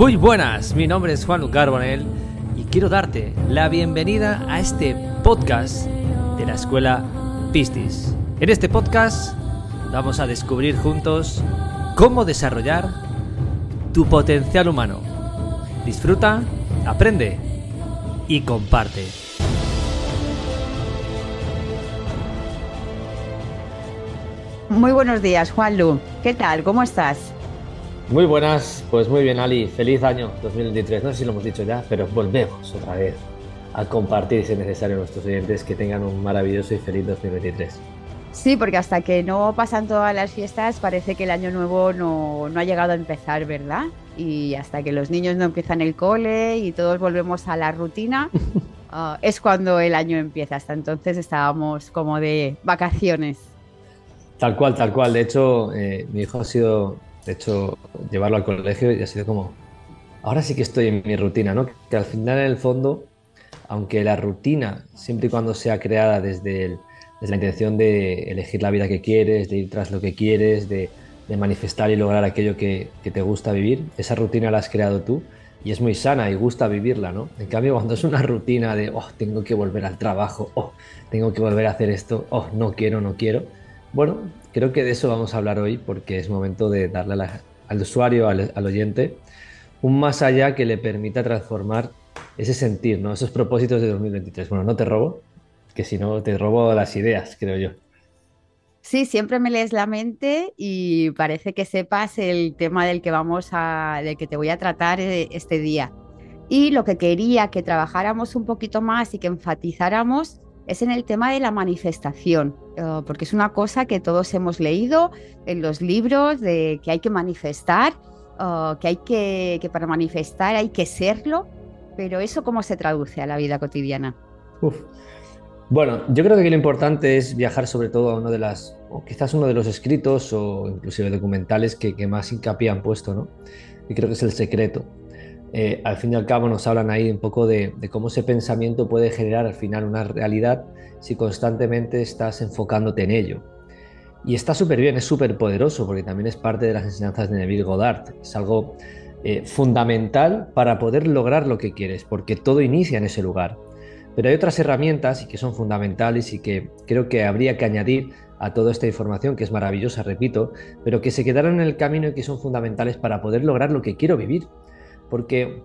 Muy buenas, mi nombre es Juan Carbonel y quiero darte la bienvenida a este podcast de la escuela Pistis. En este podcast vamos a descubrir juntos cómo desarrollar tu potencial humano. Disfruta, aprende y comparte. Muy buenos días, Juanlu. ¿Qué tal? ¿Cómo estás? Muy buenas, pues muy bien, Ali. Feliz año 2023. No sé si lo hemos dicho ya, pero volvemos otra vez a compartir, si es necesario, a nuestros oyentes que tengan un maravilloso y feliz 2023. Sí, porque hasta que no pasan todas las fiestas parece que el año nuevo no, ha llegado a empezar, ¿verdad? Y hasta que los niños no empiezan el cole y todos volvemos a la rutina, ah, es cuando el año empieza. Hasta entonces estábamos como de vacaciones. Tal cual, tal cual. De hecho, eh, mi hijo ha sido, de hecho, llevarlo al colegio y ha sido como, ahora sí que estoy en mi rutina, ¿no? Que al final, en el fondo, aunque la rutina, siempre y cuando sea creada desde, la intención de elegir la vida que quieres, de ir tras lo que quieres, de, manifestar y lograr aquello que, que, te gusta vivir, esa rutina la has creado tú y es muy sana y gusta vivirla, ¿no? En cambio, cuando es una rutina de, oh, tengo que volver al trabajo, oh, tengo que volver a hacer esto, oh, no quiero, no quiero, bueno, creo que de eso vamos a hablar hoy porque es momento de darle al usuario, al, oyente, un más allá que le permita transformar ese sentir, ¿no? esos propósitos de 2023. Bueno, no te robo, que si no te robo las ideas, creo yo. Sí, siempre me lees la mente y parece que sepas el tema del que vamos a, del que te voy a tratar eh, este día. Y lo que quería que trabajáramos un poquito más y que enfatizáramos es en el tema de la manifestación, eh, porque es una cosa que todos hemos leído en los libros de que hay que manifestar, eh, que hay que, para manifestar hay que serlo, pero eso cómo se traduce a la vida cotidiana. Bueno, yo creo que lo importante es viajar sobre todo a uno de las, o quizás uno de los escritos o inclusive documentales que, que más hincapié han puesto, ¿no? Y creo que es el secreto. Eh, al fin y al cabo nos hablan ahí un poco de, cómo ese pensamiento puede generar al final una realidad si constantemente estás enfocándote en ello. Y está súper bien, es súper poderoso porque también es parte de las enseñanzas de Neville Goddard. Es algo eh, fundamental para poder lograr lo que quieres, porque todo inicia en ese lugar. Pero hay otras herramientas y que son fundamentales y que creo que habría que añadir a toda esta información, que es maravillosa, repito, pero que se quedaron en el camino y que son fundamentales para poder lograr lo que quiero vivir. Porque,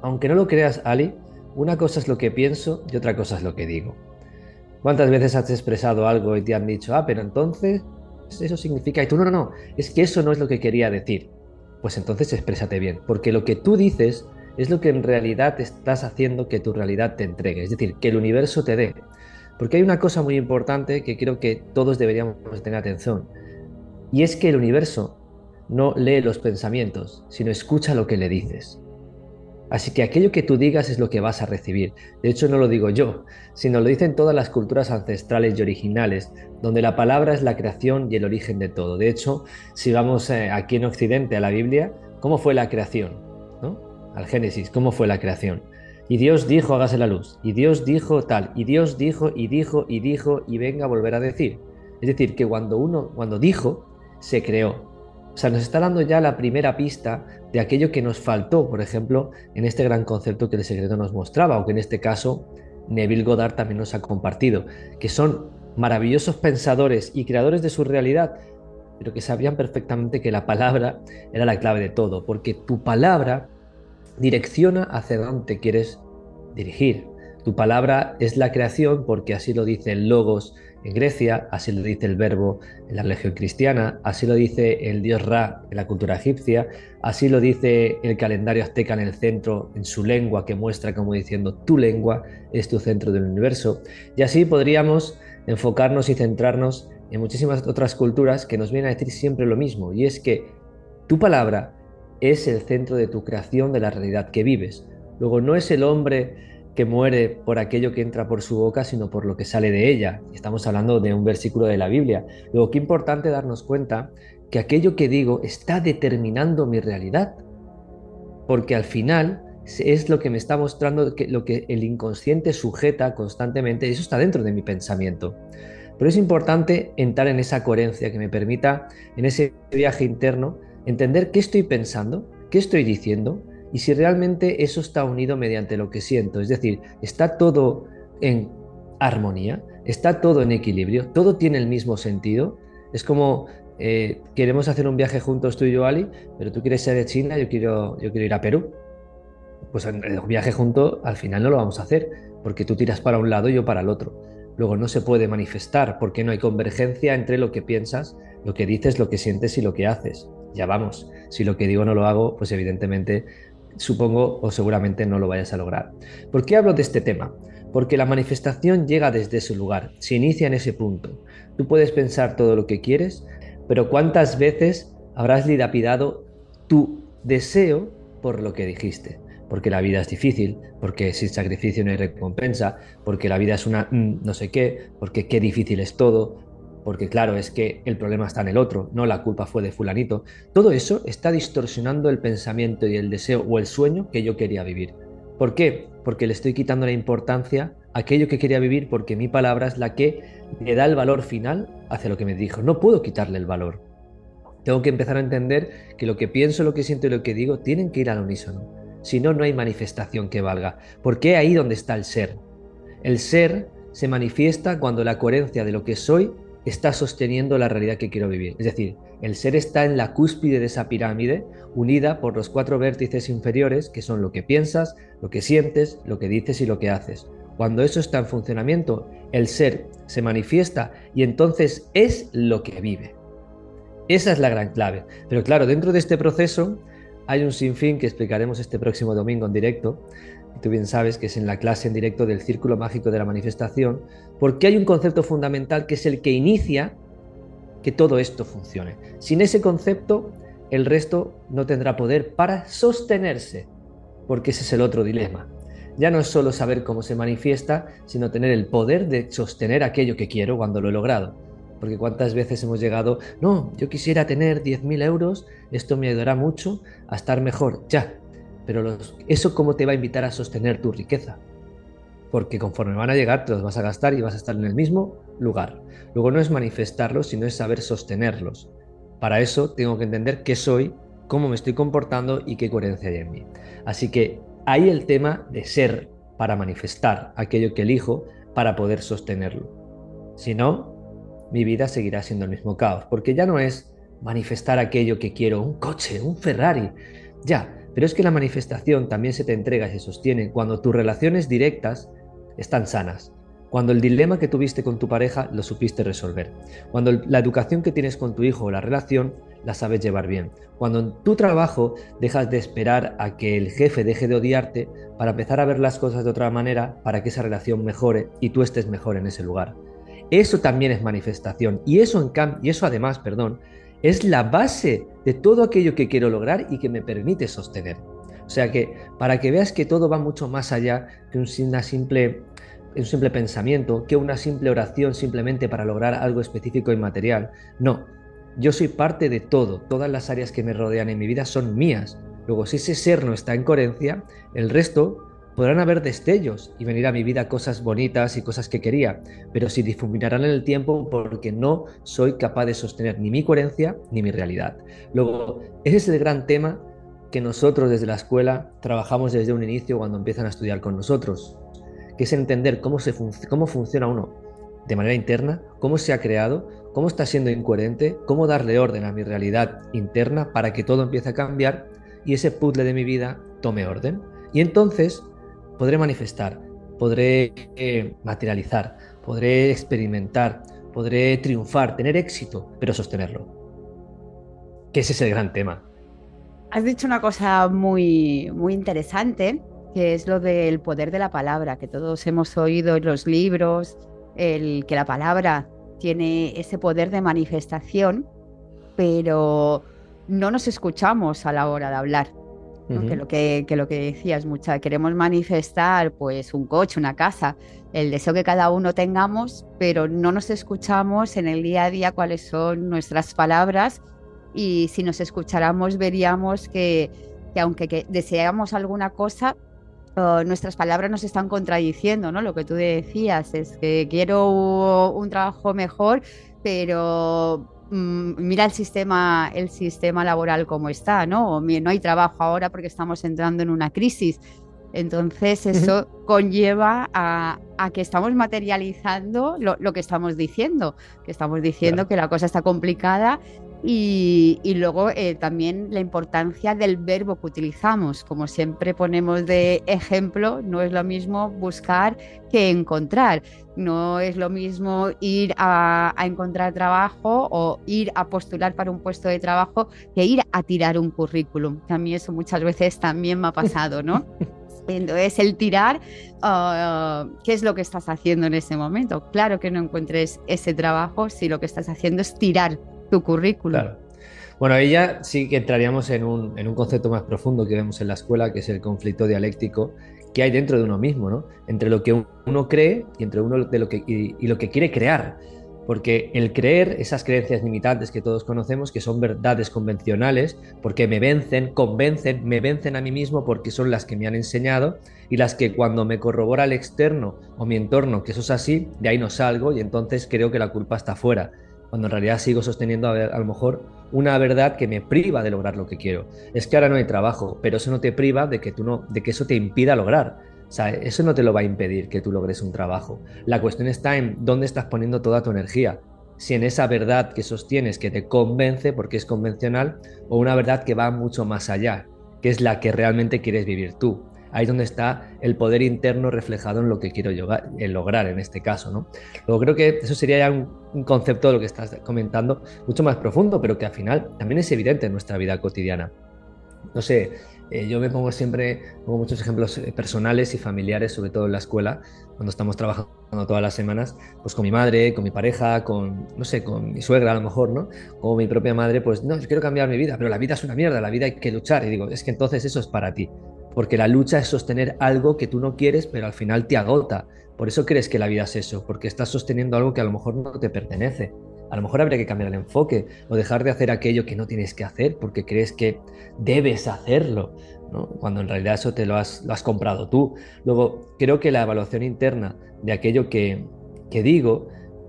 aunque no lo creas, Ali, una cosa es lo que pienso y otra cosa es lo que digo. ¿Cuántas veces has expresado algo y te han dicho, ah, pero entonces eso significa, y tú no, no, no, es que eso no es lo que quería decir? Pues entonces exprésate bien, porque lo que tú dices es lo que en realidad estás haciendo que tu realidad te entregue, es decir, que el universo te dé. Porque hay una cosa muy importante que creo que todos deberíamos tener atención, y es que el universo no lee los pensamientos, sino escucha lo que le dices. Así que aquello que tú digas es lo que vas a recibir. De hecho, no lo digo yo, sino lo dicen todas las culturas ancestrales y originales, donde la palabra es la creación y el origen de todo. De hecho, si vamos eh, aquí en Occidente a la Biblia, ¿cómo fue la creación? ¿No? Al Génesis, ¿cómo fue la creación? Y Dios dijo, hágase la luz. Y Dios dijo tal. Y Dios dijo y dijo y dijo y venga a volver a decir. Es decir, que cuando uno, cuando dijo, se creó. O sea, nos está dando ya la primera pista de aquello que nos faltó, por ejemplo, en este gran concepto que el secreto nos mostraba, o que en este caso Neville Goddard también nos ha compartido, que son maravillosos pensadores y creadores de su realidad, pero que sabían perfectamente que la palabra era la clave de todo, porque tu palabra direcciona hacia dónde quieres dirigir. Tu palabra es la creación porque así lo dice el Logos en Grecia, así lo dice el verbo en la religión cristiana, así lo dice el dios Ra en la cultura egipcia, así lo dice el calendario azteca en el centro, en su lengua, que muestra como diciendo tu lengua es tu centro del universo. Y así podríamos enfocarnos y centrarnos en muchísimas otras culturas que nos vienen a decir siempre lo mismo, y es que tu palabra es el centro de tu creación de la realidad que vives. Luego no es el hombre que muere por aquello que entra por su boca, sino por lo que sale de ella. Estamos hablando de un versículo de la Biblia. Luego, qué importante darnos cuenta que aquello que digo está determinando mi realidad, porque al final es lo que me está mostrando lo que el inconsciente sujeta constantemente, y eso está dentro de mi pensamiento. Pero es importante entrar en esa coherencia que me permita, en ese viaje interno, entender qué estoy pensando, qué estoy diciendo y si realmente eso está unido mediante lo que siento. Es decir, está todo en armonía, está todo en equilibrio, todo tiene el mismo sentido. Es como eh, queremos hacer un viaje juntos tú y yo, Ali, pero tú quieres ir a China, yo quiero, yo quiero ir a Perú. Pues el viaje junto al final no lo vamos a hacer, porque tú tiras para un lado y yo para el otro. Luego no se puede manifestar porque no hay convergencia entre lo que piensas, lo que dices, lo que sientes y lo que haces. Ya vamos, si lo que digo no lo hago, pues evidentemente supongo o seguramente no lo vayas a lograr. ¿Por qué hablo de este tema? Porque la manifestación llega desde ese lugar, se inicia en ese punto. Tú puedes pensar todo lo que quieres, pero ¿cuántas veces habrás dilapidado tu deseo por lo que dijiste? Porque la vida es difícil, porque sin sacrificio no hay recompensa, porque la vida es una mm, no sé qué, porque qué difícil es todo, porque claro, es que el problema está en el otro, no la culpa fue de fulanito. Todo eso está distorsionando el pensamiento y el deseo o el sueño que yo quería vivir. ¿Por qué? Porque le estoy quitando la importancia a aquello que quería vivir porque mi palabra es la que le da el valor final hacia lo que me dijo. No puedo quitarle el valor. Tengo que empezar a entender que lo que pienso, lo que siento y lo que digo tienen que ir al unísono. Si no, no hay manifestación que valga. Porque ahí donde está el ser. El ser se manifiesta cuando la coherencia de lo que soy está sosteniendo la realidad que quiero vivir. Es decir, el ser está en la cúspide de esa pirámide, unida por los cuatro vértices inferiores, que son lo que piensas, lo que sientes, lo que dices y lo que haces. Cuando eso está en funcionamiento, el ser se manifiesta y entonces es lo que vive. Esa es la gran clave. Pero claro, dentro de este proceso hay un sinfín que explicaremos este próximo domingo en directo, tú bien sabes que es en la clase en directo del Círculo Mágico de la Manifestación, porque hay un concepto fundamental que es el que inicia que todo esto funcione. Sin ese concepto, el resto no tendrá poder para sostenerse, porque ese es el otro dilema. Ya no es solo saber cómo se manifiesta, sino tener el poder de sostener aquello que quiero cuando lo he logrado. Porque cuántas veces hemos llegado, no, yo quisiera tener 10.000 euros, esto me ayudará mucho a estar mejor. Ya, pero eso cómo te va a invitar a sostener tu riqueza. Porque conforme van a llegar, te los vas a gastar y vas a estar en el mismo lugar. Luego no es manifestarlos, sino es saber sostenerlos. Para eso tengo que entender qué soy, cómo me estoy comportando y qué coherencia hay en mí. Así que ahí el tema de ser para manifestar aquello que elijo para poder sostenerlo. Si no, mi vida seguirá siendo el mismo caos, porque ya no es manifestar aquello que quiero, un coche, un Ferrari. Ya, pero es que la manifestación también se te entrega y se sostiene cuando tus relaciones directas están sanas, cuando el dilema que tuviste con tu pareja lo supiste resolver, cuando la educación que tienes con tu hijo o la relación la sabes llevar bien, cuando en tu trabajo dejas de esperar a que el jefe deje de odiarte para empezar a ver las cosas de otra manera para que esa relación mejore y tú estés mejor en ese lugar. Eso también es manifestación y eso, en y eso además, perdón, es la base de todo aquello que quiero lograr y que me permite sostener. O sea que para que veas que todo va mucho más allá que un, simple, pensamiento, que una simple oración simplemente para lograr algo específico y material. No, yo soy parte de todo, todas las áreas que me rodean en mi vida son mías. Luego, si ese ser no está en coherencia, el resto Podrán haber destellos y venir a mi vida cosas bonitas y cosas que quería, pero se difuminarán en el tiempo porque no soy capaz de sostener ni mi coherencia ni mi realidad. Luego, ese es el gran tema que nosotros desde la escuela trabajamos desde un inicio cuando empiezan a estudiar con nosotros, que es entender cómo, se cómo funciona uno de manera interna, cómo se ha creado, cómo está siendo incoherente, cómo darle orden a mi realidad interna para que todo empiece a cambiar y ese puzzle de mi vida tome orden. Y entonces podré manifestar, podré eh, materializar, podré experimentar, podré triunfar, tener éxito, pero sostenerlo. Que ese es el gran tema. Has dicho una cosa muy, muy interesante, que es lo del poder de la palabra, que todos hemos oído en los libros, el que la palabra tiene ese poder de manifestación, pero no nos escuchamos a la hora de hablar que, lo que, lo que decías, mucha, queremos manifestar pues un coche, una casa, el deseo que cada uno tengamos, pero no nos escuchamos en el día a día cuáles son nuestras palabras y si nos escucháramos veríamos que, que aunque deseamos alguna cosa, oh, nuestras palabras nos están contradiciendo, ¿no? Lo que tú decías es que quiero un trabajo mejor, pero mira el sistema, el sistema laboral como está, ¿no? no hay trabajo ahora porque estamos entrando en una crisis. Entonces eso conlleva a, que estamos materializando lo, que estamos diciendo, que estamos diciendo que la cosa está complicada y, luego eh, también la importancia del verbo que utilizamos. Como siempre ponemos de ejemplo, no es lo mismo buscar que encontrar. No es lo mismo ir a, a, encontrar trabajo o ir a postular para un puesto de trabajo que ir a tirar un currículum. A mí eso muchas veces también me ha pasado, ¿no? Entonces, el tirar, ah, ¿qué es lo que estás haciendo en ese momento? Claro que no encuentres ese trabajo si lo que estás haciendo es tirar tu currículum. Claro. Bueno, ahí ya sí que entraríamos en un, en un, concepto más profundo que vemos en la escuela, que es el conflicto dialéctico que hay dentro de uno mismo, ¿no? Entre lo que uno cree y entre uno de lo que, y lo que quiere crear. Porque el creer esas creencias limitantes que todos conocemos, que son verdades convencionales, porque me vencen, convencen, me vencen a mí mismo porque son las que me han enseñado y las que cuando me corrobora el externo o mi entorno que eso es así, de ahí no salgo y entonces creo que la culpa está fuera. Cuando en realidad sigo sosteniendo a, lo mejor una verdad que me priva de lograr lo que quiero. Es que ahora no hay trabajo, pero eso no te priva de que, tú no, de que eso te impida lograr. O sea, eso no te lo va a impedir que tú logres un trabajo. La cuestión está en dónde estás poniendo toda tu energía. Si en esa verdad que sostienes, que te convence porque es convencional, o una verdad que va mucho más allá, que es la que realmente quieres vivir tú. Ahí es donde está el poder interno reflejado en lo que quiero lograr en este caso. ¿no? Luego creo que eso sería ya un, un concepto de lo que estás comentando mucho más profundo, pero que al final también es evidente en nuestra vida cotidiana. No sé, eh, yo me pongo siempre, pongo muchos ejemplos eh, personales y familiares, sobre todo en la escuela, cuando estamos trabajando todas las semanas, pues con mi madre, con mi pareja, con, no sé, con mi suegra a lo mejor, ¿no? O mi propia madre, pues no, yo quiero cambiar mi vida, pero la vida es una mierda, la vida hay que luchar. Y digo, es que entonces eso es para ti, porque la lucha es sostener algo que tú no quieres, pero al final te agota. Por eso crees que la vida es eso, porque estás sosteniendo algo que a lo mejor no te pertenece. A lo mejor habría que cambiar el enfoque o dejar de hacer aquello que no tienes que hacer porque crees que debes hacerlo, cuando en realidad eso te lo has, comprado tú. Luego, creo que la evaluación interna de aquello que, que digo,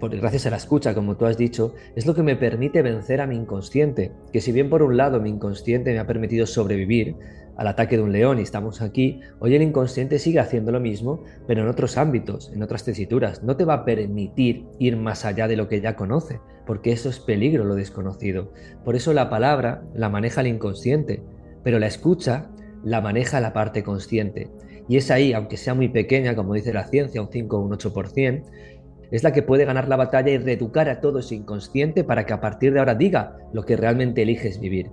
gracias a la escucha, como tú has dicho, es lo que me permite vencer a mi inconsciente, que si bien por un lado mi inconsciente me ha permitido sobrevivir, al ataque de un león y estamos aquí, hoy el inconsciente sigue haciendo lo mismo, pero en otros ámbitos, en otras tesituras. No te va a permitir ir más allá de lo que ya conoce, porque eso es peligro, lo desconocido. Por eso la palabra la maneja el inconsciente, pero la escucha la maneja la parte consciente. Y es ahí, aunque sea muy pequeña, como dice la ciencia, un 5 o un 8%, es la que puede ganar la batalla y reeducar a todo ese inconsciente para que a partir de ahora diga lo que realmente eliges vivir.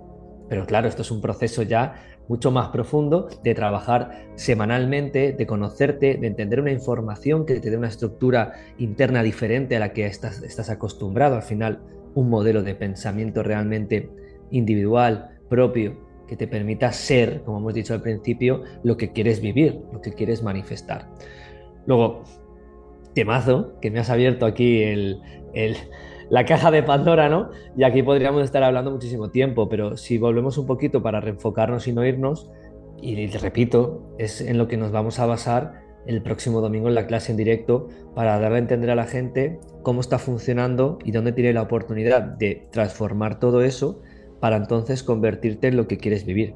Pero claro, esto es un proceso ya mucho más profundo de trabajar semanalmente, de conocerte, de entender una información que te dé una estructura interna diferente a la que estás, estás acostumbrado. Al final, un modelo de pensamiento realmente individual, propio, que te permita ser, como hemos dicho al principio, lo que quieres vivir, lo que quieres manifestar. Luego, temazo, que me has abierto aquí el, el la caja de Pandora, ¿no? Y aquí podríamos estar hablando muchísimo tiempo, pero si volvemos un poquito para reenfocarnos y no irnos, y repito, es en lo que nos vamos a basar el próximo domingo en la clase en directo para darle a entender a la gente cómo está funcionando y dónde tiene la oportunidad de transformar todo eso para entonces convertirte en lo que quieres vivir,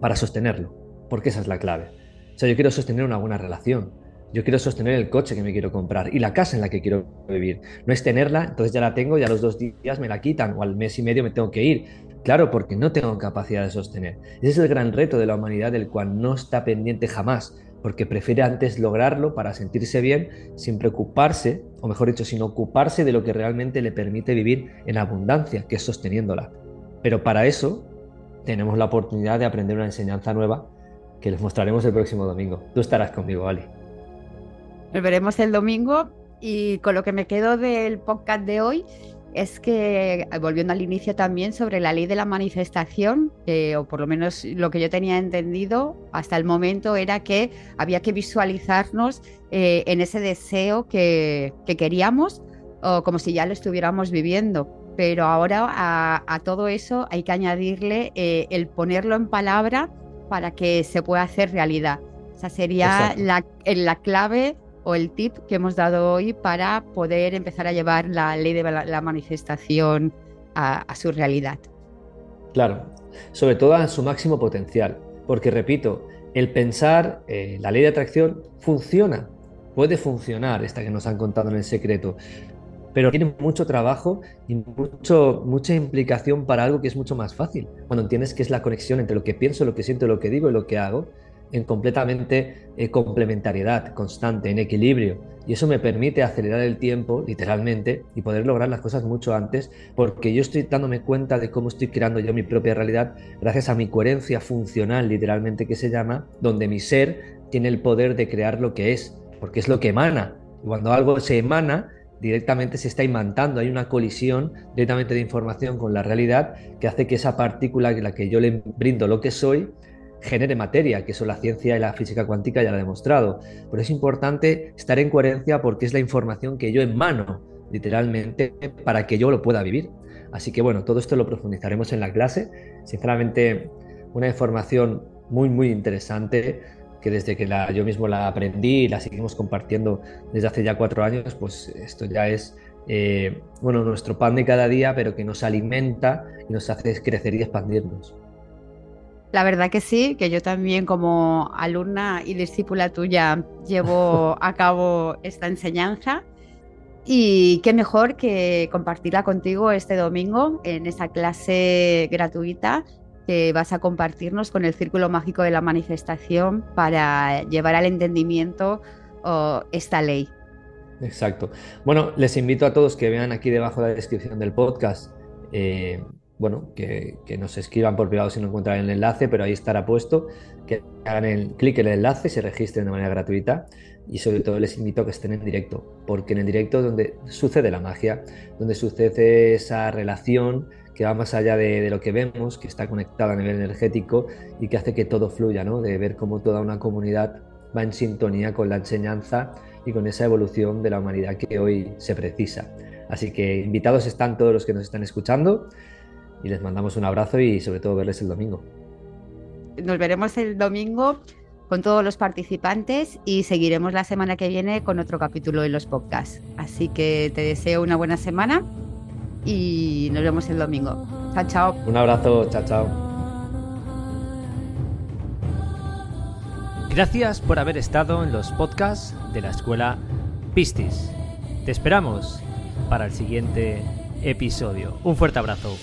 para sostenerlo, porque esa es la clave. O sea, yo quiero sostener una buena relación, yo quiero sostener el coche que me quiero comprar y la casa en la que quiero vivir. No es tenerla, entonces ya la tengo y a los dos días me la quitan o al mes y medio me tengo que ir. Claro, porque no tengo capacidad de sostener. Ese es el gran reto de la humanidad del cual no está pendiente jamás, porque prefiere antes lograrlo para sentirse bien sin preocuparse, o mejor dicho, sin ocuparse de lo que realmente le permite vivir en abundancia, que es sosteniéndola. Pero para eso tenemos la oportunidad de aprender una enseñanza nueva que les mostraremos el próximo domingo. Tú estarás conmigo, Ali. Nos veremos el domingo y con lo que me quedo del podcast de hoy es que, volviendo al inicio también, sobre la ley de la manifestación, o por lo menos lo que yo tenía entendido hasta el momento era que había que visualizarnos eh, en ese deseo que, queríamos, o como si ya lo estuviéramos viviendo. Pero ahora a, todo eso hay que añadirle eh, el ponerlo en palabra para que se pueda hacer realidad. Esa sería la, la clave o el tip que hemos dado hoy para poder empezar a llevar la ley de la, manifestación a, su realidad. Claro, sobre todo a su máximo potencial, porque repito, el pensar, eh, la ley de atracción funciona, puede funcionar, esta que nos han contado en el secreto, pero tiene mucho trabajo y mucho, mucha implicación para algo que es mucho más fácil. Cuando entiendes que es la conexión entre lo que pienso, lo que siento, lo que digo y lo que hago, en completamente eh, complementariedad, constante, en equilibrio. Y eso me permite acelerar el tiempo, literalmente, y poder lograr las cosas mucho antes, porque yo estoy dándome cuenta de cómo estoy creando yo mi propia realidad gracias a mi coherencia funcional, literalmente que se llama, donde mi ser tiene el poder de crear lo que es, porque es lo que emana. Y cuando algo se emana, directamente se está imantando, hay una colisión directamente de información con la realidad que hace que esa partícula, la que yo le brindo lo que soy, genere materia, que eso la ciencia y la física cuántica ya lo ha demostrado. Pero es importante estar en coherencia porque es la información que yo emano, literalmente, para que yo lo pueda vivir. Así que bueno, todo esto lo profundizaremos en la clase. Sinceramente, una información muy, muy interesante que desde que yo mismo la aprendí y la seguimos compartiendo desde hace ya cuatro años, pues esto ya es eh, bueno, nuestro pan de cada día, pero que nos alimenta y nos hace crecer y expandirnos. La verdad que sí, que yo también como alumna y discípula tuya llevo a cabo esta enseñanza y qué mejor que compartirla contigo este domingo en esa clase gratuita que vas a compartirnos con el Círculo Mágico de la Manifestación para llevar al entendimiento esta ley. Exacto. Bueno, les invito a todos que vean aquí debajo de la descripción del podcast eh, bueno, que, nos escriban por privado si no encuentran el enlace, pero ahí estará puesto, que hagan el clic en el enlace, se registren de manera gratuita y sobre todo les invito a que estén en directo, porque en el directo es donde sucede la magia, donde sucede esa relación que va más allá de, lo que vemos, que está conectada a nivel energético y que hace que todo fluya, ¿no? de ver cómo toda una comunidad va en sintonía con la enseñanza y con esa evolución de la humanidad que hoy se precisa. Así que invitados están todos los que nos están escuchando y les mandamos un abrazo y sobre todo verles el domingo. Nos veremos el domingo con todos los participantes y seguiremos la semana que viene con otro capítulo de los podcasts. Así que te deseo una buena semana y nos vemos el domingo. Chao, chao. Un abrazo, chao, chao. Gracias por haber estado en los podcasts de la escuela Pistis. Te esperamos para el siguiente episodio. Un fuerte abrazo.